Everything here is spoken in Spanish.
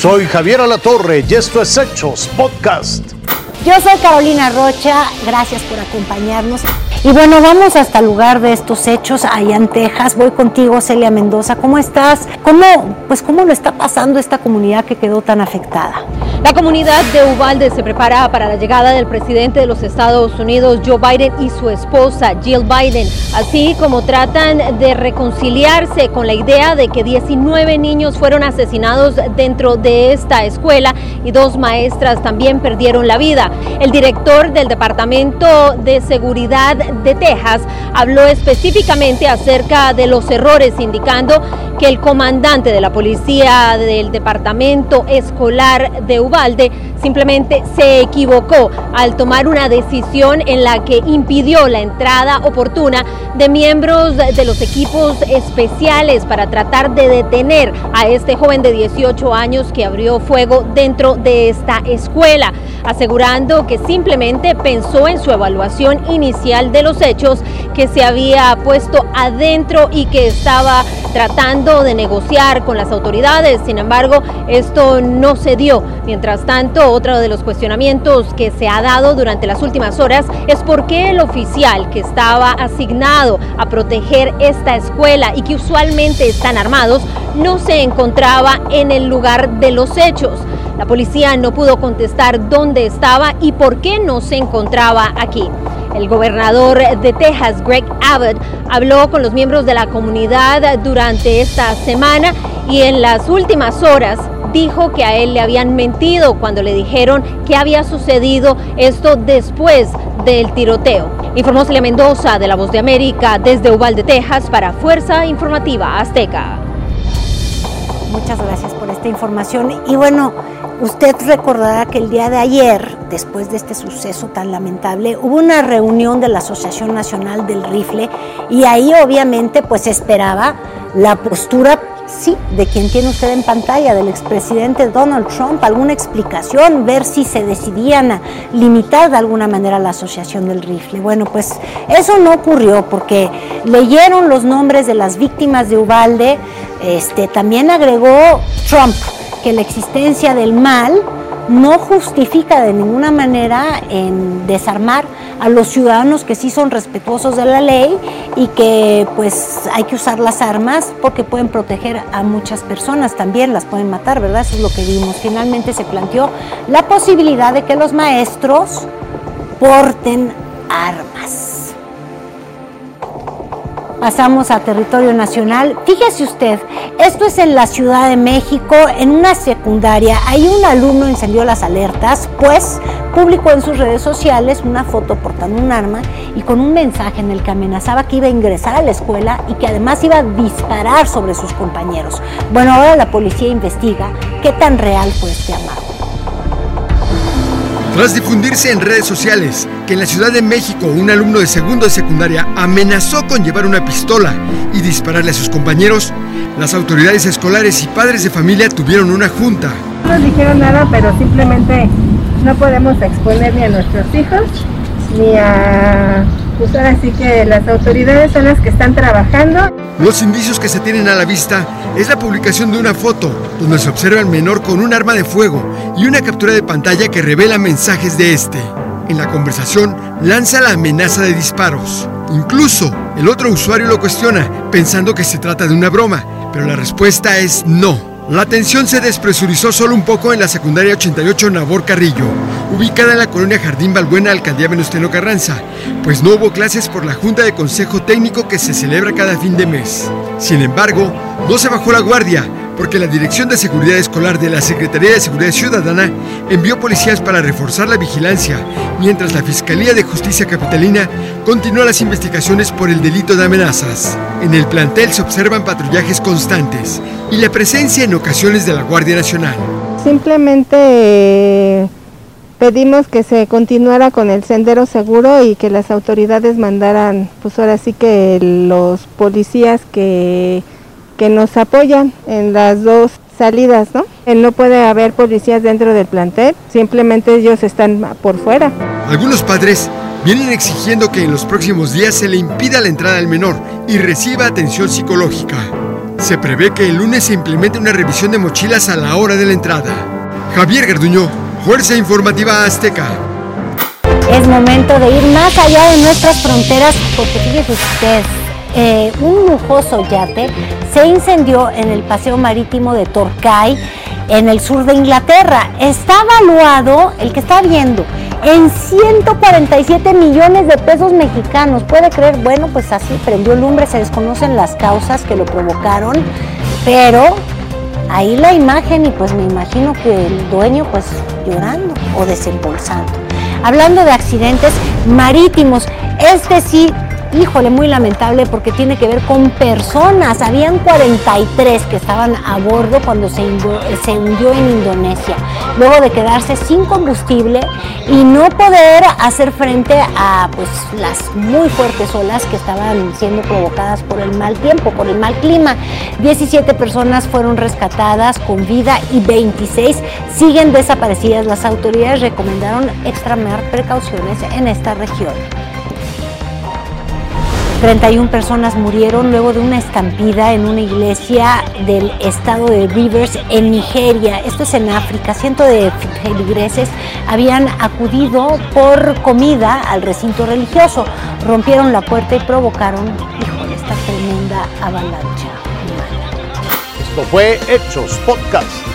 Soy Javier Alatorre y esto es Hechos Podcast. Yo soy Carolina Rocha, gracias por acompañarnos. Y bueno, vamos hasta el lugar de estos hechos, allá en Texas. Voy contigo, Celia Mendoza. ¿Cómo estás? ¿Cómo, pues, cómo lo está pasando esta comunidad que quedó tan afectada? La comunidad de Uvalde se prepara para la llegada del presidente de los Estados Unidos, Joe Biden, y su esposa, Jill Biden, así como tratan de reconciliarse con la idea de que 19 niños fueron asesinados dentro de esta escuela y dos maestras también perdieron la vida. El director del Departamento de Seguridad de Texas habló específicamente acerca de los errores, indicando que el comandante de la policía del Departamento Escolar de Uvalde simplemente se equivocó al tomar una decisión en la que impidió la entrada oportuna de miembros de los equipos especiales para tratar de detener a este joven de 18 años que abrió fuego dentro de esta escuela, asegurando que simplemente pensó en su evaluación inicial de los hechos que se había puesto adentro y que estaba tratando de negociar con las autoridades. Sin embargo, esto no se dio. Tanto, otro de los cuestionamientos que se ha dado durante las últimas horas es por qué el oficial que estaba asignado a proteger esta escuela y que usualmente están armados no se encontraba en el lugar de los hechos. La policía no pudo contestar dónde estaba y por qué no se encontraba aquí. El gobernador de Texas, Greg Abbott, habló con los miembros de la comunidad durante esta semana y en las últimas horas dijo que a él le habían mentido cuando le dijeron que había sucedido esto después del tiroteo. Informó Celia Mendoza de La Voz de América desde Uvalde, Texas para Fuerza Informativa Azteca. Muchas gracias por esta información. Y bueno, usted recordará que el día de ayer, después de este suceso tan lamentable, hubo una reunión de la Asociación Nacional del Rifle y ahí obviamente pues esperaba la postura sí, de quien tiene usted en pantalla, del expresidente Donald Trump, alguna explicación, ver si se decidían a limitar de alguna manera la asociación del rifle. Bueno, pues eso no ocurrió porque leyeron los nombres de las víctimas de Ubalde, este, también agregó Trump que la existencia del mal no justifica de ninguna manera en desarmar a los ciudadanos que sí son respetuosos de la ley y que pues hay que usar las armas porque pueden proteger a muchas personas también, las pueden matar, ¿verdad? Eso es lo que vimos. Finalmente se planteó la posibilidad de que los maestros porten armas. Pasamos a territorio nacional. Fíjese usted, esto es en la Ciudad de México, en una secundaria. Hay un alumno encendió las alertas, pues publicó en sus redes sociales una foto portando un arma y con un mensaje en el que amenazaba que iba a ingresar a la escuela y que además iba a disparar sobre sus compañeros. Bueno, ahora la policía investiga qué tan real fue este amago. Tras difundirse en redes sociales que en la Ciudad de México un alumno de segundo de secundaria amenazó con llevar una pistola y dispararle a sus compañeros, las autoridades escolares y padres de familia tuvieron una junta. No nos dijeron nada, pero simplemente no podemos exponer ni a nuestros hijos ni a pues ahora sí que las autoridades son las que están trabajando. Los indicios que se tienen a la vista es la publicación de una foto donde se observa al menor con un arma de fuego y una captura de pantalla que revela mensajes de este. En la conversación lanza la amenaza de disparos. Incluso el otro usuario lo cuestiona pensando que se trata de una broma, pero la respuesta es no. La tensión se despresurizó solo un poco en la secundaria 88 Nabor Carrillo, ubicada en la colonia Jardín Balbuena, alcaldía Venustiano Carranza, pues no hubo clases por la Junta de Consejo Técnico que se celebra cada fin de mes. Sin embargo, no se bajó la guardia, porque la Dirección de Seguridad Escolar de la Secretaría de Seguridad Ciudadana envió policías para reforzar la vigilancia, mientras la Fiscalía de Justicia Capitalina continúa las investigaciones por el delito de amenazas. En el plantel se observan patrullajes constantes y la presencia en ocasiones de la Guardia Nacional. Simplemente eh, pedimos que se continuara con el sendero seguro y que las autoridades mandaran, pues ahora sí que los policías que que nos apoyan en las dos salidas, ¿no? No puede haber policías dentro del plantel, simplemente ellos están por fuera. Algunos padres vienen exigiendo que en los próximos días se le impida la entrada al menor y reciba atención psicológica. Se prevé que el lunes se implemente una revisión de mochilas a la hora de la entrada. Javier Garduño, Fuerza Informativa Azteca. Es momento de ir más allá de nuestras fronteras porque fíjese usted, eh, un lujoso yate se incendió en el paseo marítimo de Torquay, en el sur de Inglaterra. Está evaluado, el que está viendo, en 147 millones de pesos mexicanos. ¿Puede creer? Bueno, pues así prendió lumbre, se desconocen las causas que lo provocaron, pero ahí la imagen y pues me imagino que el dueño pues llorando o desembolsando. Hablando de accidentes marítimos, este sí híjole, muy lamentable porque tiene que ver con personas. Habían 43 que estaban a bordo cuando se, se hundió en Indonesia, luego de quedarse sin combustible y no poder hacer frente a pues, las muy fuertes olas que estaban siendo provocadas por el mal tiempo, por el mal clima. 17 personas fueron rescatadas con vida y 26 siguen desaparecidas. Las autoridades recomendaron extremar precauciones en esta región. 31 personas murieron luego de una estampida en una iglesia del estado de Rivers en Nigeria. Esto es en África. Cientos de feligreses habían acudido por comida al recinto religioso. Rompieron la puerta y provocaron, híjole, esta tremenda avalancha Esto fue Hechos Podcast.